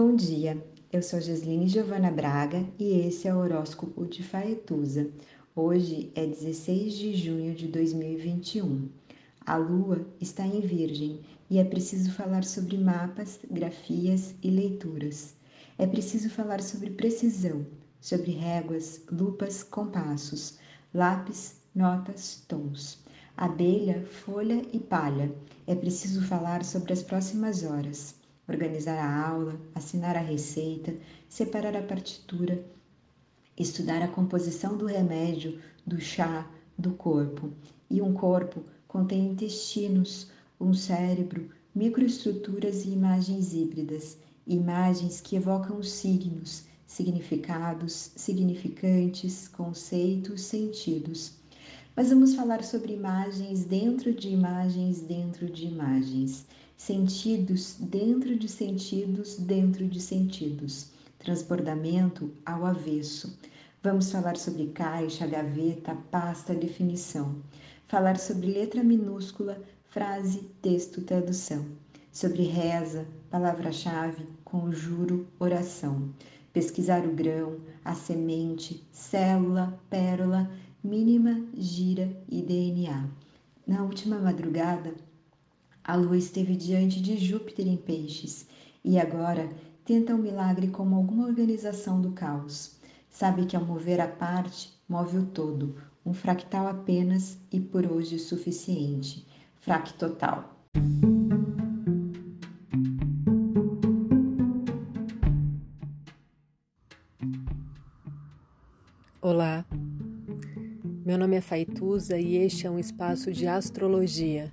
Bom dia, eu sou Gisline Giovana Braga e esse é o horóscopo de Faetusa. Hoje é 16 de junho de 2021. A lua está em Virgem e é preciso falar sobre mapas, grafias e leituras. É preciso falar sobre precisão, sobre réguas, lupas, compassos, lápis, notas, tons. Abelha, folha e palha. É preciso falar sobre as próximas horas organizar a aula, assinar a receita, separar a partitura, estudar a composição do remédio, do chá, do corpo. E um corpo contém intestinos, um cérebro, microestruturas e imagens híbridas, imagens que evocam signos, significados, significantes, conceitos, sentidos. Mas vamos falar sobre imagens dentro de imagens dentro de imagens sentidos dentro de sentidos dentro de sentidos, transbordamento ao avesso. Vamos falar sobre caixa, gaveta, pasta, definição. Falar sobre letra minúscula, frase, texto, tradução. Sobre reza, palavra-chave, conjuro, oração. Pesquisar o grão, a semente, célula, pérola, mínima, gira e DNA. Na última madrugada, a lua esteve diante de Júpiter em Peixes e agora tenta um milagre como alguma organização do caos. Sabe que ao mover a parte, move o todo, um fractal apenas e por hoje suficiente. Fractotal. Olá, meu nome é Faituza e este é um espaço de astrologia